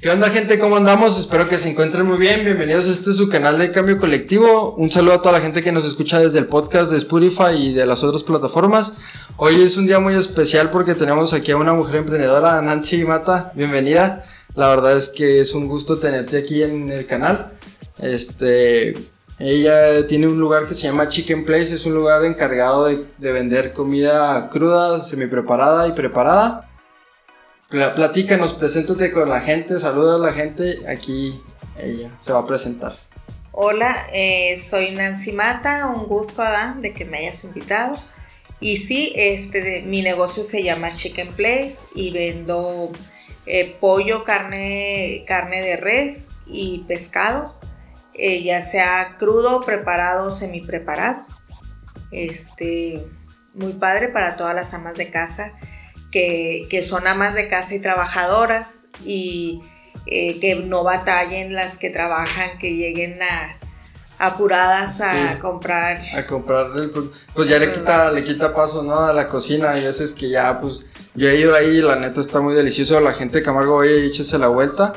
¿Qué onda gente? ¿Cómo andamos? Espero que se encuentren muy bien. Bienvenidos a este su canal de Cambio Colectivo. Un saludo a toda la gente que nos escucha desde el podcast de Spotify y de las otras plataformas. Hoy es un día muy especial porque tenemos aquí a una mujer emprendedora, Nancy Mata. Bienvenida. La verdad es que es un gusto tenerte aquí en el canal. Este, ella tiene un lugar que se llama Chicken Place. Es un lugar encargado de, de vender comida cruda, semi preparada y preparada. Platícanos, preséntate con la gente, saluda a la gente. Aquí ella se va a presentar. Hola, eh, soy Nancy Mata, un gusto Adán de que me hayas invitado. Y sí, este, mi negocio se llama Chicken Place y vendo eh, pollo, carne, carne de res y pescado, eh, ya sea crudo, preparado o semi preparado. Este, muy padre para todas las amas de casa que, son amas de casa y trabajadoras y eh, que no batallen las que trabajan, que lleguen a apuradas a comprar. A comprar el pues ya le quita, le quita paso ¿no? a la cocina y veces que ya pues yo he ido ahí la neta está muy delicioso, la gente de Camargo oye échese la vuelta.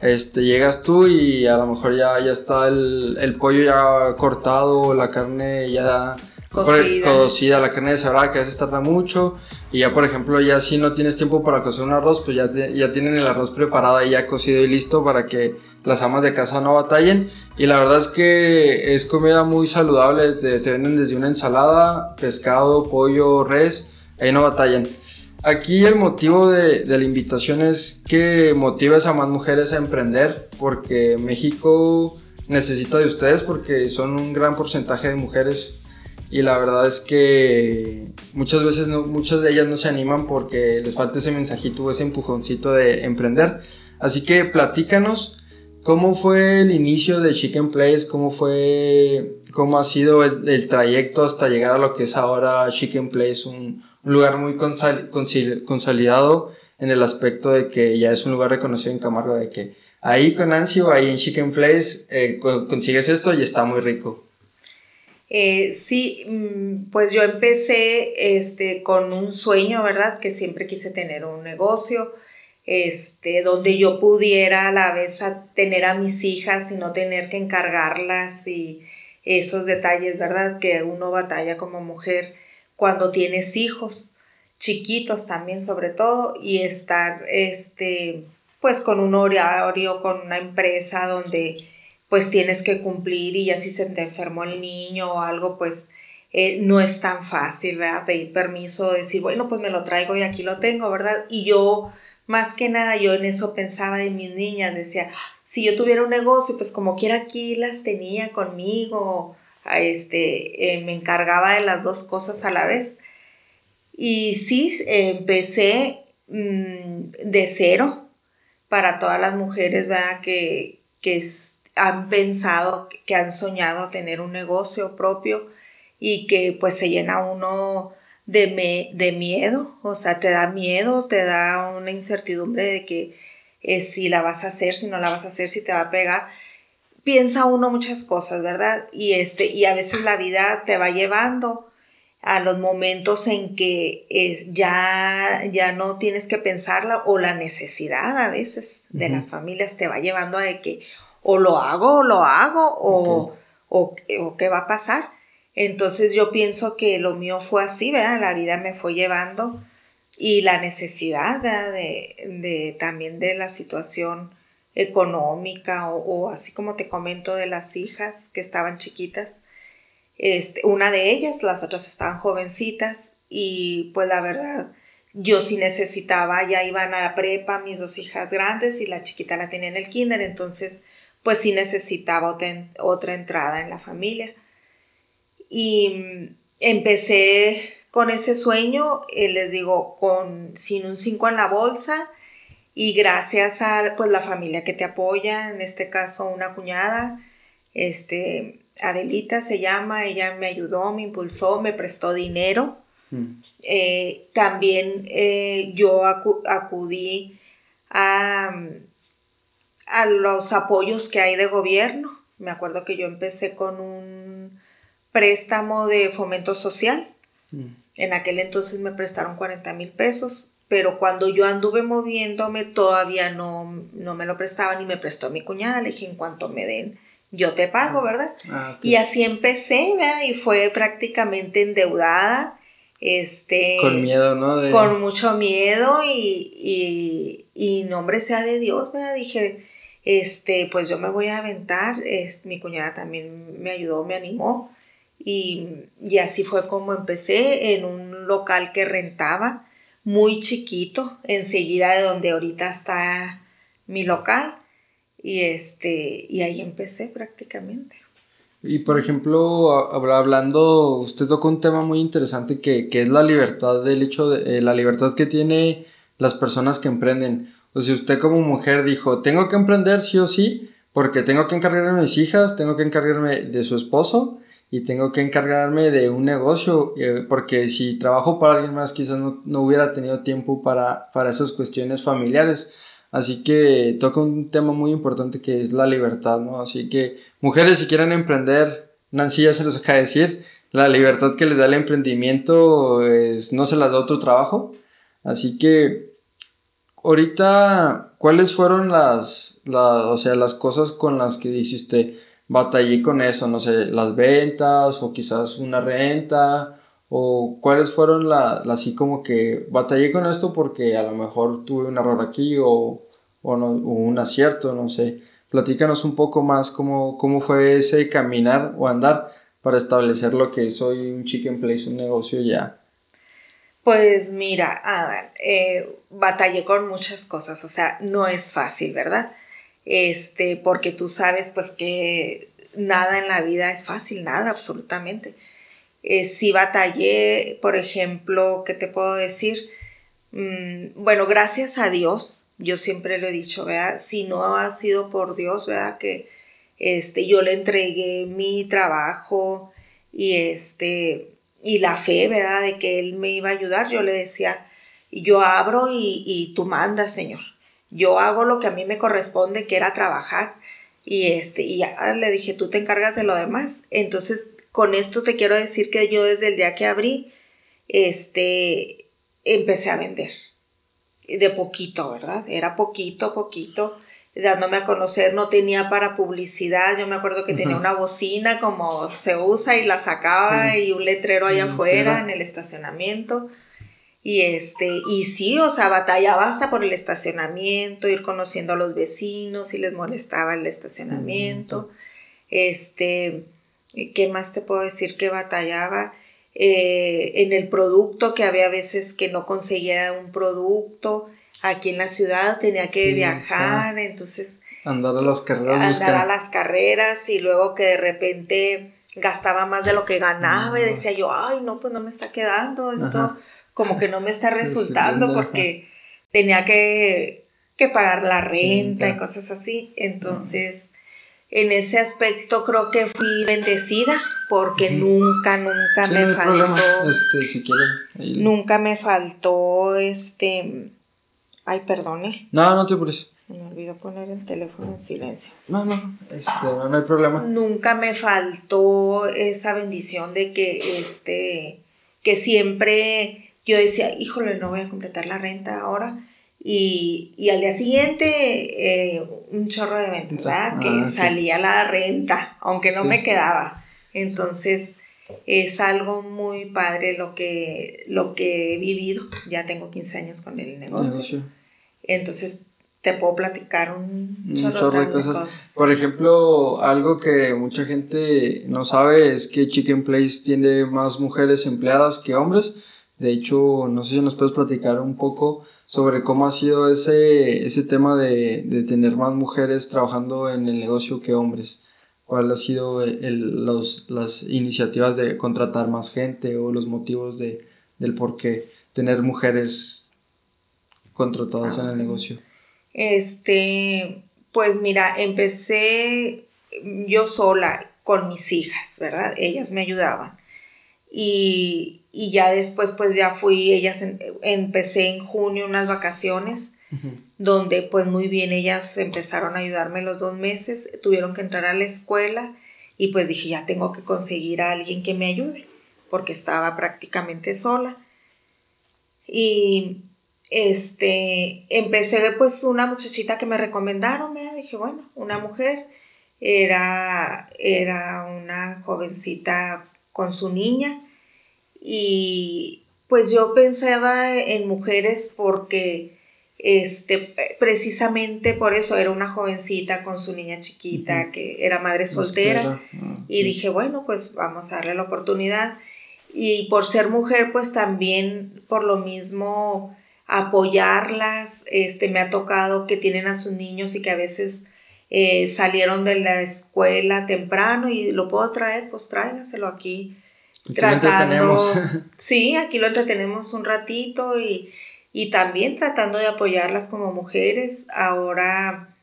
Este, llegas tú y a lo mejor ya, ya está el, el pollo ya cortado, la carne ya cocida. cocida, la carne deshebrada que a veces tarda mucho. Y ya, por ejemplo, ya si no tienes tiempo para cocer un arroz, pues ya, ya tienen el arroz preparado y ya cocido y listo para que las amas de casa no batallen. Y la verdad es que es comida muy saludable. Te, venden desde una ensalada, pescado, pollo, res. Ahí no batallan. Aquí el motivo de, de la invitación es que motives a más mujeres a emprender. Porque México necesita de ustedes porque son un gran porcentaje de mujeres y la verdad es que muchas veces muchas de ellas no se animan porque les falta ese mensajito, ese empujoncito de emprender. Así que platícanos cómo fue el inicio de Chicken Place, cómo fue, cómo ha sido el, trayecto hasta llegar a lo que es ahora Chicken Place, un, lugar muy consolidado en el aspecto de que ya es un lugar reconocido en Camargo, de que ahí con Ansio, ahí en Chicken Place, eh, consigues esto y está muy rico. Eh, sí, mm, pues yo empecé este, con un sueño, ¿verdad? Que siempre quise tener un negocio, este, donde yo pudiera a la vez tener a mis hijas y no tener que encargarlas y esos detalles, ¿verdad? Que uno batalla como mujer cuando tienes hijos, chiquitos también sobre todo, y estar, este, pues con un horario, con una empresa donde pues tienes que cumplir y ya si se te enfermó el niño o algo, pues eh, no es tan fácil, ¿verdad? Pedir permiso, decir, bueno, pues me lo traigo y aquí lo tengo, ¿verdad? Y yo, más que nada, yo en eso pensaba en mis niñas, decía, si yo tuviera un negocio, pues como quiera aquí las tenía conmigo, este, eh, me encargaba de las dos cosas a la vez. Y sí, empecé mm, de cero para todas las mujeres, ¿verdad? Que, que han pensado, que han soñado tener un negocio propio y que pues se llena uno de, de miedo, o sea, te da miedo, te da una incertidumbre de que eh, si la vas a hacer, si no la vas a hacer, si te va a pegar. Piensa uno muchas cosas, ¿verdad? Y, este, y a veces la vida te va llevando a los momentos en que es, ya, ya no tienes que pensarla o la necesidad a veces de las familias te va llevando a que o lo hago o lo hago o, o, qué va a pasar. Entonces yo pienso que lo mío fue así, ¿verdad? La vida me fue llevando y la necesidad De, de, también de la situación económica o, así como te comento de las hijas que estaban chiquitas. Este, una de ellas, las otras estaban jovencitas y pues la verdad yo sí necesitaba, ya iban a la prepa mis dos hijas grandes y la chiquita la tenía en el kinder, entonces pues sí necesitaba otra, entrada en la familia. Y mm, empecé con ese sueño, eh, les digo, con, sin un 5 en la bolsa y gracias a pues, la familia que te apoya, en este caso una cuñada, este, Adelita se llama, ella me ayudó, me impulsó, me prestó dinero. Mm. Eh, también eh, yo acudí a a los apoyos que hay de gobierno. Me acuerdo que yo empecé con un préstamo de fomento social. Mm. En aquel entonces me prestaron 40 mil pesos pero cuando yo anduve moviéndome todavía no, no me lo prestaban y me prestó mi cuñada. Le dije, en cuanto me den, yo te pago, ¿verdad? Ah, y así empecé, ¿verdad? Y fue prácticamente endeudada. Este, con miedo, ¿no? Con mucho miedo y, y, y nombre sea de Dios, ¿verdad? Dije, este, pues yo me voy a aventar. Es, mi cuñada también me ayudó, me animó. Y, y así fue como empecé en un local que rentaba, muy chiquito, enseguida de donde ahorita está mi local. Y, este, y ahí empecé prácticamente. Y por ejemplo, hablando, usted tocó un tema muy interesante que, que es la libertad del hecho de eh, la libertad que tiene las personas que emprenden. O sea, usted como mujer dijo, tengo que emprender sí o sí, porque tengo que encargarme de mis hijas, tengo que encargarme de su esposo y tengo que encargarme de un negocio, eh, porque si trabajo para alguien más quizás no, no hubiera tenido tiempo para, para esas cuestiones familiares. Así que toca un tema muy importante que es la libertad, ¿no? Así que mujeres si quieren emprender, Nancy ya se los acaba de decir, la libertad que les da el emprendimiento es, no se las da otro trabajo. Así que ahorita, ¿cuáles fueron las, o sea, las cosas con las que dice usted, batallé con eso? No sé, las ventas o quizás una renta o cuáles fueron las, así como que batallé con esto porque a lo mejor tuve un error aquí o, o, no, un acierto, no sé. Platícanos un poco más cómo, cómo fue ese caminar o andar para establecer lo que soy un chicken place, un negocio ya. Pues mira, Adán, eh, batallé con muchas cosas, o sea, no es fácil, ¿verdad? Este, porque tú sabes pues que nada en la vida es fácil, nada, absolutamente. Eh, si batallé, por ejemplo, ¿qué te puedo decir? Mm, bueno, gracias a Dios, yo siempre lo he dicho, ¿verdad? Si no ha sido por Dios, ¿verdad? Que este, yo le entregué mi trabajo y, este, y la fe, ¿verdad? De que Él me iba a ayudar, yo le decía, yo abro y, y tú mandas, Señor. Yo hago lo que a mí me corresponde, que era trabajar. Y, este, y ya le dije, tú te encargas de lo demás. Entonces con esto te quiero decir que yo desde el día que abrí, este, empecé a vender. De poquito, ¿verdad? Era poquito, poquito, dándome a conocer, no tenía para publicidad, yo me acuerdo que tenía una bocina como se usa y la sacaba y un letrero allá afuera en el estacionamiento. Y este, y sí, o sea, batallaba hasta por el estacionamiento, ir conociendo a los vecinos si les molestaba el estacionamiento. Este, ¿Qué más te puedo decir que batallaba? Eh, en el producto, que había veces que no conseguía un producto. Aquí en la ciudad tenía que viajar, entonces... Andar a las carreras. Andar a las carreras y luego que de repente gastaba más de lo que ganaba y decía yo, ay, no, pues no me está quedando, esto como que no me está resultando porque tenía que, que, pagar la renta y cosas así. Entonces, en ese aspecto creo que fui bendecida porque nunca, nunca me faltó. Este, si quieren, nunca me faltó este. Ay, perdone. No, no te preocupes. Se me olvidó poner el teléfono en silencio. No, no, este, no, hay problema. Nunca me faltó esa bendición de que este que siempre yo decía, híjole, no voy a completar la renta ahora y, al día siguiente, eh, un chorro de ventas, ¿verdad? que ah, salía la renta, aunque no me quedaba. Entonces, es algo muy padre lo que, lo que he vivido. Ya tengo 15 años con el negocio. Entonces, te puedo platicar un chorro, de, cosas. Por ejemplo, algo que mucha gente no sabe es que Chicken Place tiene más mujeres empleadas que hombres. De hecho, no sé si nos puedes platicar un poco sobre cómo ha sido ese, ese tema de, de tener más mujeres trabajando en el negocio que hombres. ¿Cuál ha sido el, los, las iniciativas de contratar más gente o los motivos de, del por qué tener mujeres contratadas en el negocio? Este, pues mira, empecé yo sola con mis hijas, ¿verdad? Ellas me ayudaban. Y, y ya después pues ya fui, ellas empecé en junio unas vacaciones donde pues muy bien ellas empezaron a ayudarme los dos meses, tuvieron que entrar a la escuela y pues dije ya tengo que conseguir a alguien que me ayude porque estaba prácticamente sola. Y este, empecé pues una muchachita que me recomendaron, me dije, bueno, una mujer, era, era una jovencita con su niña y pues yo pensaba en mujeres porque este precisamente por eso era una jovencita con su niña chiquita que era madre soltera. ah, y dije bueno pues vamos a darle la oportunidad y por ser mujer pues también por lo mismo apoyarlas, este, me ha tocado que tienen a sus niños y que a veces eh, salieron de la escuela temprano y lo puedo traer, pues tráigaselo aquí. tratando, sí, aquí lo entretenemos un ratito y, y también tratando de apoyarlas como mujeres. Ahora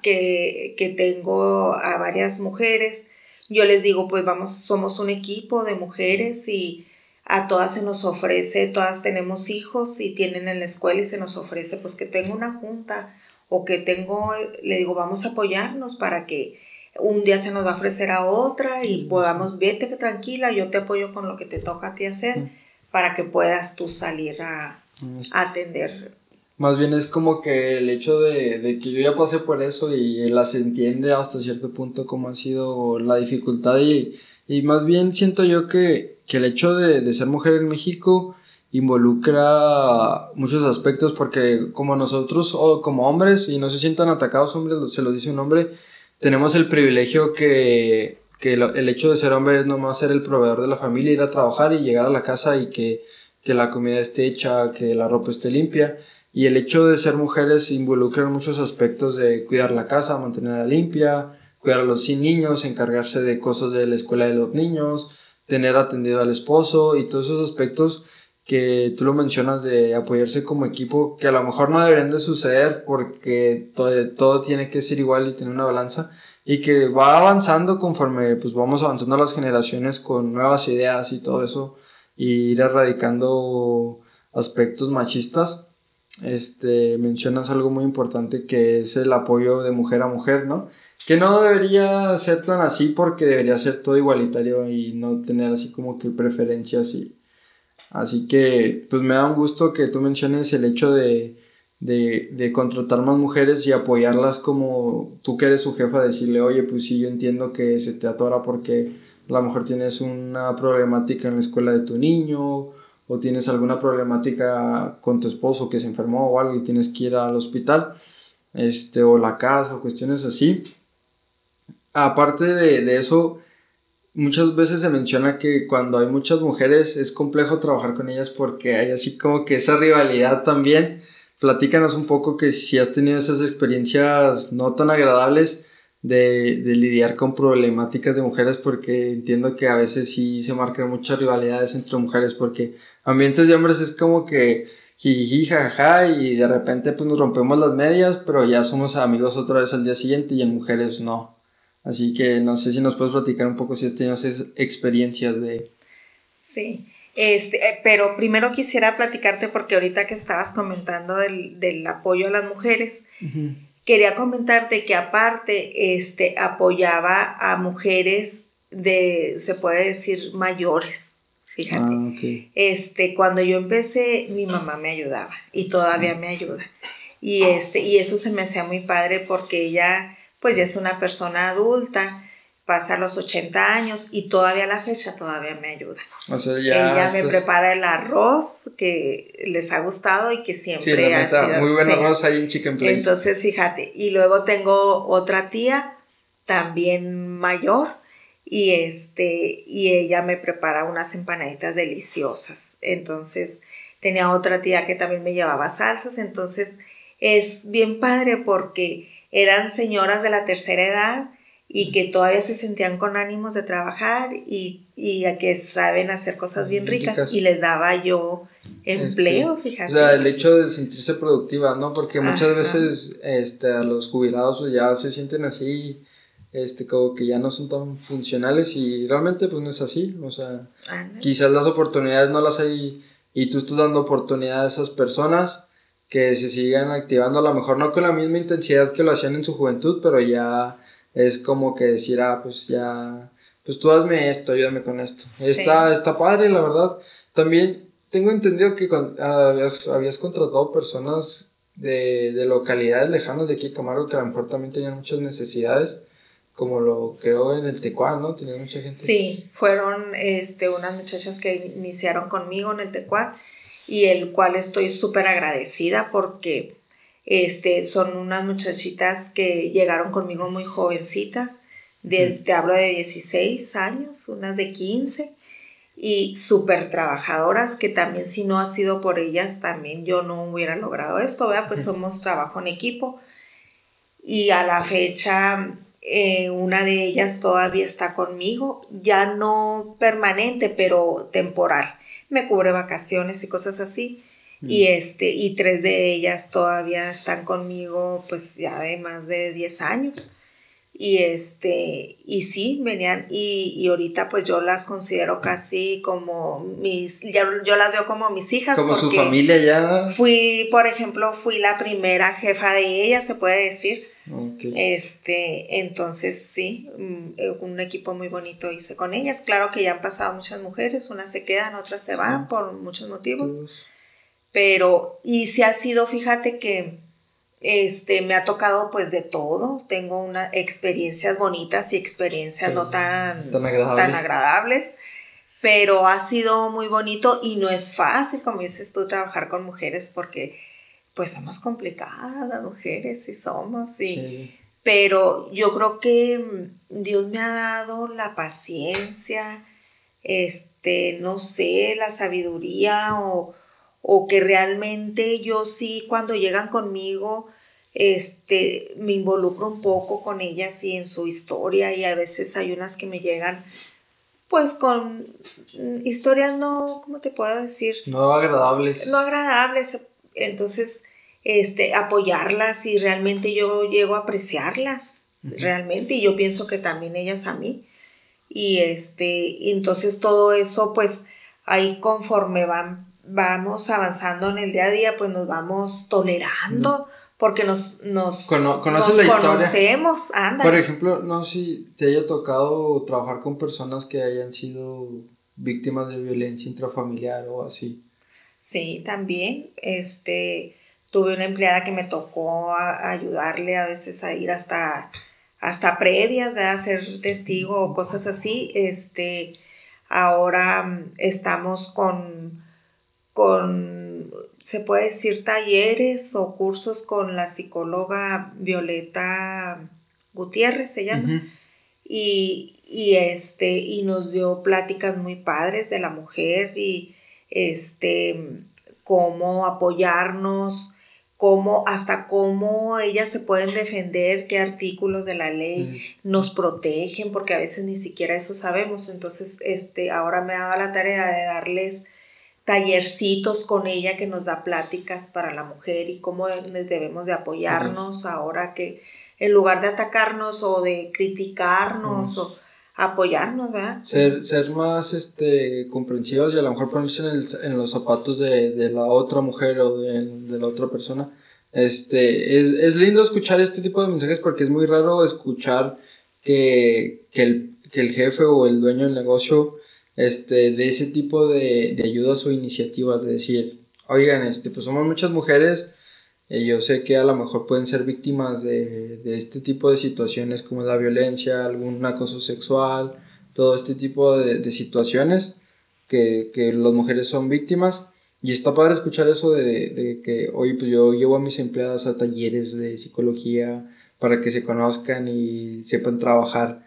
que, que tengo a varias mujeres, yo les digo, pues vamos, somos un equipo de mujeres y a todas se nos ofrece, todas tenemos hijos y tienen en la escuela y se nos ofrece pues que tengo una junta o que tengo, le digo, vamos a apoyarnos para que un día se nos va a ofrecer a otra y podamos, vete tranquila, yo te apoyo con lo que te toca a ti hacer para que puedas tú salir a, atender. Más bien es como que el hecho de, de, que yo ya pasé por eso y las entiende hasta cierto punto cómo ha sido la dificultad y, y más bien siento yo que que el hecho de, ser mujer en México involucra muchos aspectos porque como nosotros o como hombres y no se sientan atacados hombres, se lo dice un hombre, tenemos el privilegio que, el hecho de ser hombre es nomás ser el proveedor de la familia, ir a trabajar y llegar a la casa y que, que la comida esté hecha, que la ropa esté limpia. Y el hecho de ser mujeres involucra en muchos aspectos de cuidar la casa, mantenerla limpia, cuidar a los niños, encargarse de cosas de la escuela de los niños, tener atendido al esposo y todos esos aspectos que tú lo mencionas de apoyarse como equipo, que a lo mejor no deberían de suceder porque todo, todo tiene que ser igual y tener una balanza y que va avanzando conforme pues vamos avanzando las generaciones con nuevas ideas y todo eso y ir erradicando aspectos machistas. Este, mencionas algo muy importante que es el apoyo de mujer a mujer, ¿no? Que no debería ser tan así porque debería ser todo igualitario y no tener así como que preferencias y... Así que pues me da un gusto que tú menciones el hecho de, de, contratar más mujeres y apoyarlas como tú que eres su jefa, decirle, oye, pues sí, yo entiendo que se te atora porque a lo mejor tienes una problemática en la escuela de tu niño o tienes alguna problemática con tu esposo que se enfermó o algo y tienes que ir al hospital, este, o la casa o cuestiones así aparte de, eso, muchas veces se menciona que cuando hay muchas mujeres es complejo trabajar con ellas porque hay así como que esa rivalidad también. Platícanos un poco que si has tenido esas experiencias no tan agradables de, lidiar con problemáticas de mujeres porque entiendo que a veces sí se marcan muchas rivalidades entre mujeres porque ambientes de hombres es como que jiji, jajaja y de repente pues nos rompemos las medias pero ya somos amigos otra vez al día siguiente y en mujeres no. Así que no sé si nos puedes platicar un poco si has tenido esas experiencias de... Sí, este, eh, pero primero quisiera platicarte porque ahorita que estabas comentando el, del apoyo a las mujeres, quería comentarte que aparte este, apoyaba a mujeres de, se puede decir, mayores. Fíjate, ah, este, cuando yo empecé, mi mamá me ayudaba y todavía me ayuda. Y, este, y eso se me hacía muy padre porque ella pues ya es una persona adulta, pasa los 80 años y todavía a la fecha todavía me ayuda. O sea, ya Ella me prepara el arroz que les ha gustado y que siempre ha sido muy buen arroz ahí en Chicken Place. Entonces, fíjate, y luego tengo otra tía también mayor y este y ella me prepara unas empanaditas deliciosas. Entonces, tenía otra tía que también me llevaba salsas, entonces es bien padre porque eran señoras de la tercera edad y que todavía se sentían con ánimos de trabajar y, y a que saben hacer cosas bien ricas, y les daba yo empleo, fíjate. O sea, el hecho de sentirse productiva, ¿no? Porque muchas veces este, a los jubilados pues, ya se sienten así, este, como que ya no son tan funcionales y realmente pues no es así, o sea, quizás las oportunidades no las hay y tú estás dando oportunidad a esas personas que se sigan activando, a lo mejor no con la misma intensidad que lo hacían en su juventud, pero ya es como que decir, ah, pues ya, pues tú hazme esto, ayúdame con esto. Está, está padre, la verdad. También tengo entendido que habías, habías contratado personas de, de, localidades lejanas de aquí, Camargo, que a lo mejor también tenían muchas necesidades, como lo creo en el Tecuán, ¿no? Tenía mucha gente. Sí, fueron este, unas muchachas que iniciaron conmigo en el Tecuán y el cual estoy súper agradecida porque este, son unas muchachitas que llegaron conmigo muy jovencitas, de, te hablo de 16 años, unas de 15 y súper trabajadoras que también si no ha sido por ellas también yo no hubiera logrado esto, ¿verdad? Pues somos trabajo en equipo y a la fecha eh, una de ellas todavía está conmigo, ya no permanente, pero temporal. Me cubre vacaciones y cosas así. Y, mm. este, y tres de ellas todavía están conmigo pues ya de más de 10 años. Y este, y sí, venían, y, y ahorita pues yo las considero casi como mis, ya, yo las veo como mis hijas. Como su familia ya. Fui, por ejemplo, fui la primera jefa de ellas, se puede decir. Este, entonces sí, mm, un equipo muy bonito hice con ellas. Claro que ya han pasado muchas mujeres, unas se quedan, otras se van por muchos motivos. Pero, y si ha sido, fíjate que este, me ha tocado pues de todo. Tengo unas experiencias bonitas y experiencias no tan, tan agradables. Pero ha sido muy bonito y no es fácil, como dices tú, trabajar con mujeres porque pues somos complicadas las mujeres y somos. Y, Pero yo creo que Dios me ha dado la paciencia, este, no sé, la sabiduría o o que realmente yo sí cuando llegan conmigo este me involucro un poco con ellas y en su historia y a veces hay unas que me llegan pues con historias no, ¿cómo te puedo decir? No agradables. No agradables. Entonces, este, apoyarlas y realmente yo llego a apreciarlas, realmente, y yo pienso que también ellas a mí. Y este, entonces todo eso, pues, ahí conforme van vamos avanzando en el día a día, pues nos vamos tolerando. Porque nos, nos, ¿Conoces la historia? conocemos, anda. Por ejemplo, no sé si te haya tocado trabajar con personas que hayan sido víctimas de violencia intrafamiliar o así. Sí, también. Este, tuve una empleada que me tocó ayudarle a veces a ir hasta, hasta previas, a ser testigo o cosas así. Este, ahora mm, estamos con con, se puede decir, talleres o cursos con la psicóloga Violeta Gutiérrez, se llama. y, y, este, y nos dio pláticas muy padres de la mujer y este, cómo apoyarnos, cómo, hasta cómo ellas se pueden defender, qué artículos de la ley nos protegen, porque a veces ni siquiera eso sabemos. Entonces, este, ahora me ha dado la tarea de darles tallercitos con ella que nos da pláticas para la mujer y cómo debemos de apoyarnos ahora que en lugar de atacarnos o de criticarnos o apoyarnos, ¿verdad? Ser, ser más este, comprensivos y a lo mejor ponerse en, los zapatos de, la otra mujer o de, la otra persona. Este, es, es, lindo escuchar este tipo de mensajes porque es muy raro escuchar que, que, el, que el jefe o el dueño del negocio este, de ese tipo de, de ayudas o iniciativas, de decir, oigan, este, pues somos muchas mujeres, y yo sé que a lo mejor pueden ser víctimas de, de este tipo de situaciones como la violencia, algún acoso sexual, todo este tipo de, de situaciones que, que, las mujeres son víctimas. Y está padre escuchar eso de, de, que, oye, pues yo llevo a mis empleadas a talleres de psicología para que se conozcan y sepan trabajar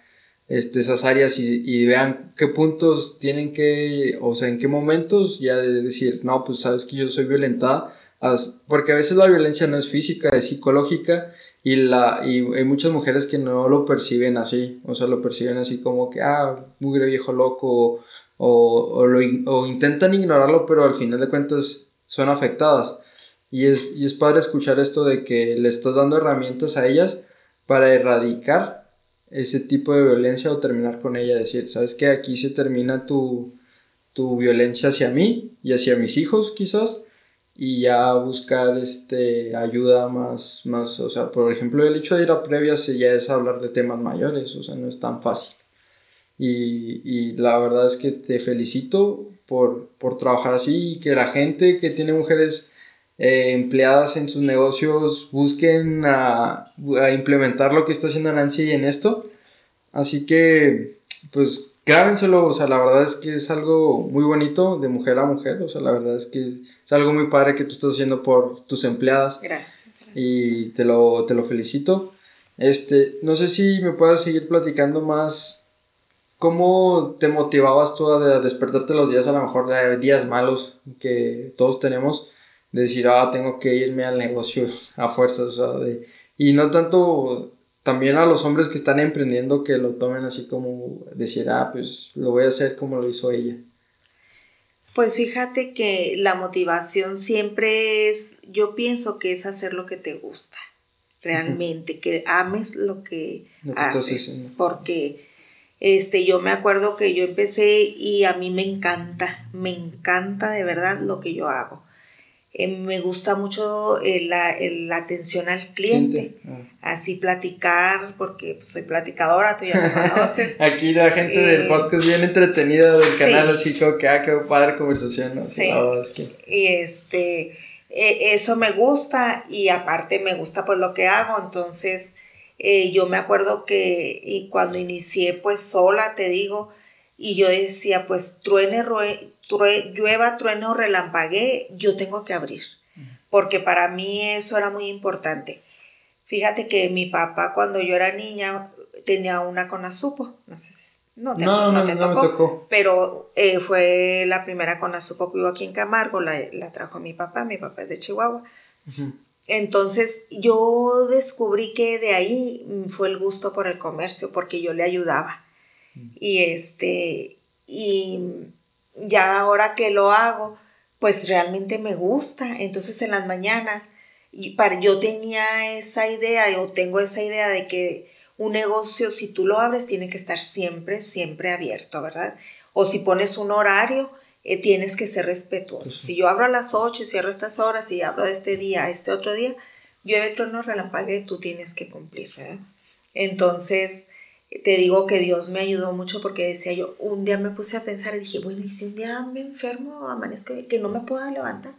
este, esas áreas y, vean qué puntos tienen que, o sea, en qué momentos ya de decir, no, pues sabes que yo soy violentada, porque a veces la violencia no es física, es psicológica y, la, y hay muchas mujeres que no lo perciben así, o sea, lo perciben así como que, ah, mugre viejo loco, o, o, lo, o intentan ignorarlo, pero al final de cuentas son afectadas. Y es, y es padre escuchar esto de que le estás dando herramientas a ellas para erradicar ese tipo de violencia o terminar con ella, decir, ¿sabes qué? Aquí se termina tu, tu violencia hacia mí y hacia mis hijos quizás y ya buscar este ayuda más más o sea por ejemplo el hecho de ir a previas ya es hablar de temas mayores o sea no es tan fácil y, y la verdad es que te felicito por, por trabajar así y que la gente que tiene mujeres eh, empleadas en sus negocios busquen a, a, implementar lo que está haciendo Nancy en esto. Así que, pues, grábenselo, o sea, la verdad es que es algo muy bonito de mujer a mujer, o sea, la verdad es que es algo muy padre que tú estás haciendo por tus empleadas. Gracias. Y te lo, te lo felicito. Este, no sé si me puedas seguir platicando más ¿Cómo te motivabas tú a despertarte los días, a lo mejor de días malos que todos tenemos? De decir, ah, tengo que irme al negocio a fuerzas, o sea, de, y no tanto también a los hombres que están emprendiendo que lo tomen así como decir, ah, pues lo voy a hacer como lo hizo ella. Pues fíjate que la motivación siempre es, yo pienso que es hacer lo que te gusta, realmente, que ames lo que, haces, porque este, yo me acuerdo que yo empecé y a mí me encanta, me encanta de verdad lo que yo hago. Eh, me gusta mucho la, atención al cliente, ah. así platicar, porque pues, soy platicadora, tú ya me conoces. Aquí la gente del eh, podcast bien entretenida del canal, así como que, ah, qué padre conversación, ¿no? Sí. Y este, e, eso me gusta y aparte me gusta pues lo que hago, entonces eh, yo me acuerdo que y cuando inicié pues sola, te digo, y yo decía pues truene, llueva, truene o relampaguee, yo tengo que abrir, porque para mí eso era muy importante. Fíjate que mi papá cuando yo era niña tenía una conazupo, no sé si no, te, no, te tocó, pero eh, fue la primera conazupo que hubo aquí en Camargo, la, la, trajo mi papá, mi papá es de Chihuahua. Entonces yo descubrí que de ahí fue el gusto por el comercio, porque yo le ayudaba. Y este, y ya ahora que lo hago, pues realmente me gusta. Entonces en las mañanas, yo tenía esa idea, o tengo esa idea de que un negocio, si tú lo abres, tiene que estar siempre, siempre abierto, ¿verdad? O si pones un horario, eh, tienes que ser respetuoso. Si yo abro a las 8 y cierro estas horas y abro este día a este otro día, llueve, trueno, relampague, tú tienes que cumplir, ¿verdad? Entonces, te digo que Dios me ayudó mucho porque decía yo, un día me puse a pensar y dije, bueno, ¿y si un día me enfermo, amanezco, que no me pueda levantar?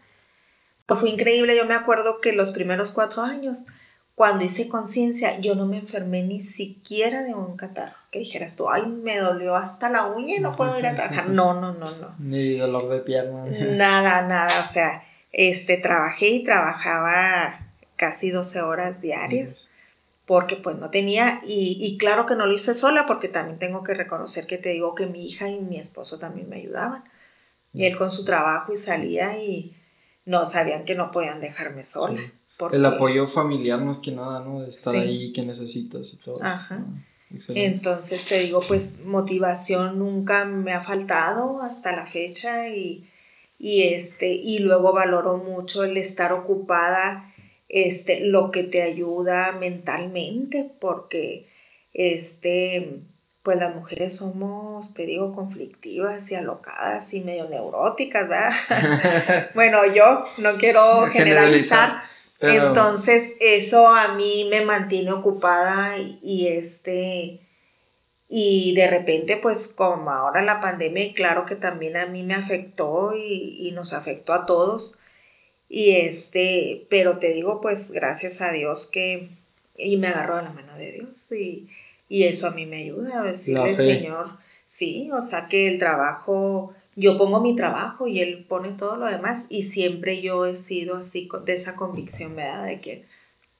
Pues fue increíble, yo me acuerdo que los primeros cuatro años, cuando hice conciencia, yo no me enfermé ni siquiera de un catarro. Que dijeras tú, ay, me dolió hasta la uña y no puedo ir a trabajar. No, no, no, no. Ni dolor de pierna. Nada, nada. O sea, este, trabajé y trabajaba casi 12 horas diarias. Porque pues no tenía, y, y claro que no lo hice sola, porque también tengo que reconocer que te digo que mi hija y mi esposo también me ayudaban. Y él con su trabajo y salía y no sabían que no podían dejarme sola. El apoyo familiar más que nada, ¿no? De estar ahí, que necesitas y todo. Ajá. Entonces te digo, pues motivación nunca me ha faltado hasta la fecha y, y, este, y luego valoro mucho el estar ocupada, este, lo que te ayuda mentalmente, porque este, pues las mujeres somos, te digo, conflictivas y alocadas y medio neuróticas, ¿verdad? bueno, yo no quiero generalizar entonces, eso a mí me mantiene ocupada y, este, y de repente, pues como ahora la pandemia, claro que también a mí me afectó y, nos afectó a todos. Y este, pero te digo, pues gracias a Dios que, y me agarró a la mano de Dios y, eso a mí me ayuda a decirle, Señor, sí, o sea que el trabajo yo pongo mi trabajo y él pone todo lo demás y siempre yo he sido así de esa convicción, ¿verdad? De que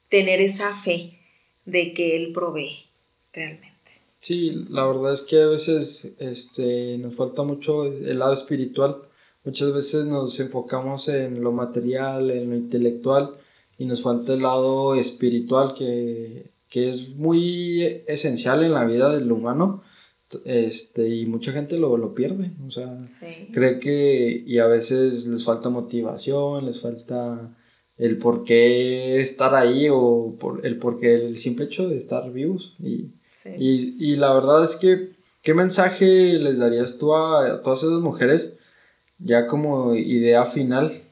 tener esa fe de que él provee realmente. Sí, la verdad es que a veces este, nos falta mucho el lado espiritual. Muchas veces nos enfocamos en lo material, en lo intelectual y nos falta el lado espiritual que, que es muy esencial en la vida del humano este, y mucha gente lo, lo pierde, o sea, cree que, y a veces les falta motivación, les falta el por qué estar ahí o por, el por qué el simple hecho de estar vivos. Y, y, la verdad es que, ¿qué mensaje les darías tú a, todas esas mujeres ya como idea final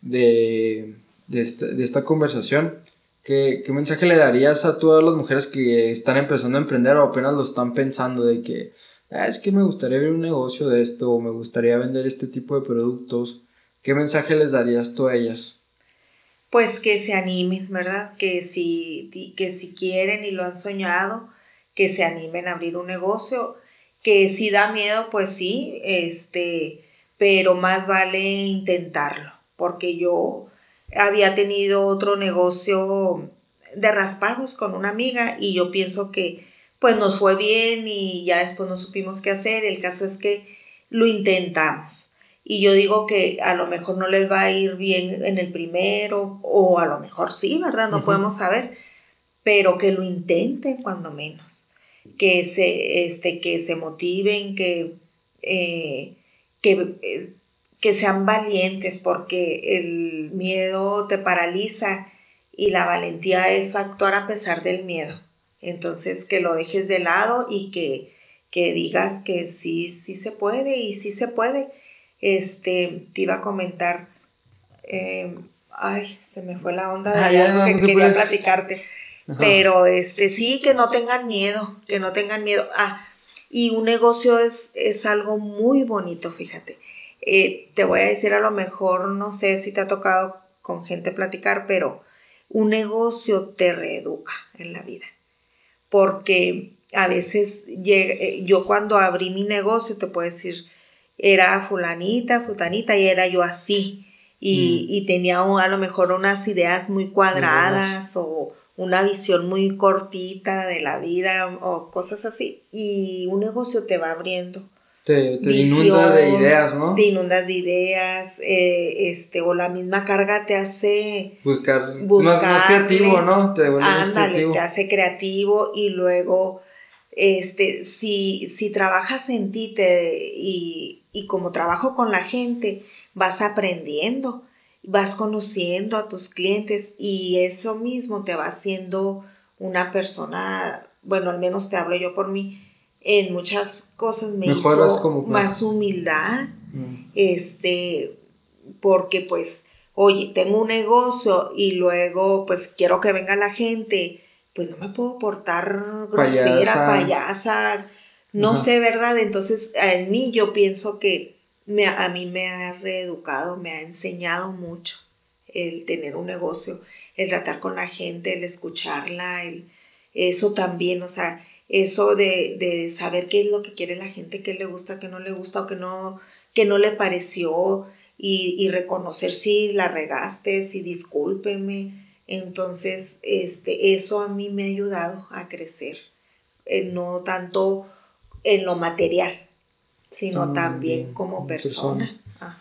de, de, esta, de esta conversación? ¿Qué, mensaje le darías a todas las mujeres que están empezando a emprender o apenas lo están pensando de que, ah, es que me gustaría ver un negocio de esto o me gustaría vender este tipo de productos, ¿qué mensaje les darías tú a ellas? Pues que se animen, ¿verdad? Que si, que si quieren y lo han soñado, que se animen a abrir un negocio, que si da miedo, pues sí, este, pero más vale intentarlo, porque yo había tenido otro negocio de raspados con una amiga y yo pienso que pues nos fue bien y ya después no supimos qué hacer. El caso es que lo intentamos. Y yo digo que a lo mejor no les va a ir bien en el primero o a lo mejor sí, ¿verdad? No podemos saber, pero que lo intenten cuando menos. Que se, este, que se motiven, que, eh, que eh, que sean valientes porque el miedo te paraliza y la valentía es actuar a pesar del miedo. Entonces que lo dejes de lado y que, que digas que sí, sí se puede y sí se puede. Este, te iba a comentar, eh, ay, se me fue la onda de algo que quería platicarte. Pero este, sí, que no tengan miedo, que no tengan miedo. Ah, y un negocio es, es algo muy bonito, fíjate. Eh, te voy a decir a lo mejor, no sé si te ha tocado con gente platicar, pero un negocio te reeduca en la vida. Porque a veces eh, yo cuando abrí mi negocio, te puedo decir, era fulanita, sutanita y era yo así. Y, mm. tenía a lo mejor unas ideas muy cuadradas o una visión muy cortita de la vida o cosas así. Y un negocio te va abriendo te, te inunda de ideas, ¿no? Te inundas de ideas, eh, este, o la misma carga te hace buscar, más, creativo, ¿no? Te te hace creativo y luego, este, si, si trabajas en ti te, y, y como trabajo con la gente, vas aprendiendo, vas conociendo a tus clientes y eso mismo te va haciendo una persona, bueno, al menos te hablo yo por mí, en muchas cosas me hizo más humildad, mm. este, porque pues, oye, tengo un negocio y luego pues quiero que venga la gente, pues no me puedo portar grosera, payasa, no sé, ¿verdad? Entonces, en mí yo pienso que me, a mí me ha reeducado, me ha enseñado mucho el tener un negocio, el tratar con la gente, el escucharla, el, eso también, o sea, eso de, saber qué es lo que quiere la gente, qué le gusta, qué no le gusta o qué no, que no le pareció y, reconocer si la regaste, si discúlpeme. Entonces, este, eso a mí me ha ayudado a crecer, eh, no tanto en lo material, sino también como persona. Ah,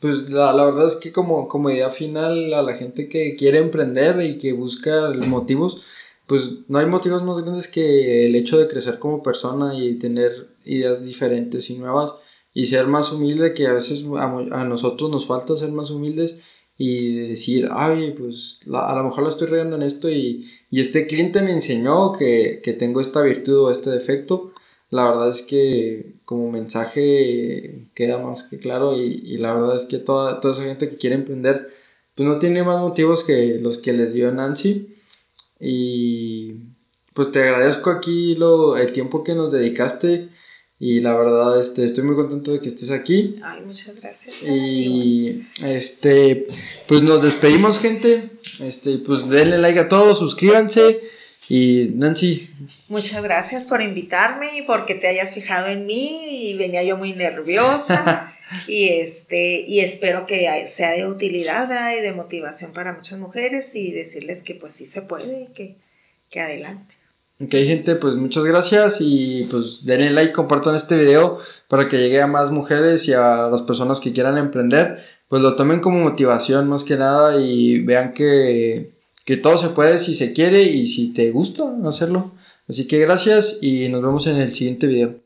pues la, la, verdad es que como, como idea final a la gente que quiere emprender y que busca motivos, pues no hay motivos más grandes que el hecho de crecer como persona y tener ideas diferentes y nuevas y ser más humilde que a veces a, nosotros nos falta ser más humildes y decir, ay, pues a lo mejor la estoy regando en esto y, este cliente me enseñó que, tengo esta virtud o este defecto. La verdad es que como mensaje queda más que claro y, la verdad es que toda, toda esa gente que quiere emprender pues no tiene más motivos que los que les dio Nancy y pues te agradezco aquí lo, el tiempo que nos dedicaste. Y la verdad, este, estoy muy contento de que estés aquí. Ay, muchas gracias. Y este, pues nos despedimos, gente. Este, pues denle like a todos, suscríbanse. Y Nancy. Muchas gracias por invitarme y porque te hayas fijado en mí. Y venía yo muy nerviosa. y este, y espero que sea de utilidad y de motivación para muchas mujeres y decirles que pues sí se puede y que, que adelante. Ok, gente, pues muchas gracias y pues denle like, compartan este video para que llegue a más mujeres y a las personas que quieran emprender, pues lo tomen como motivación más que nada y vean que, que todo se puede si se quiere y si te gusta hacerlo. Así que gracias y nos vemos en el siguiente video.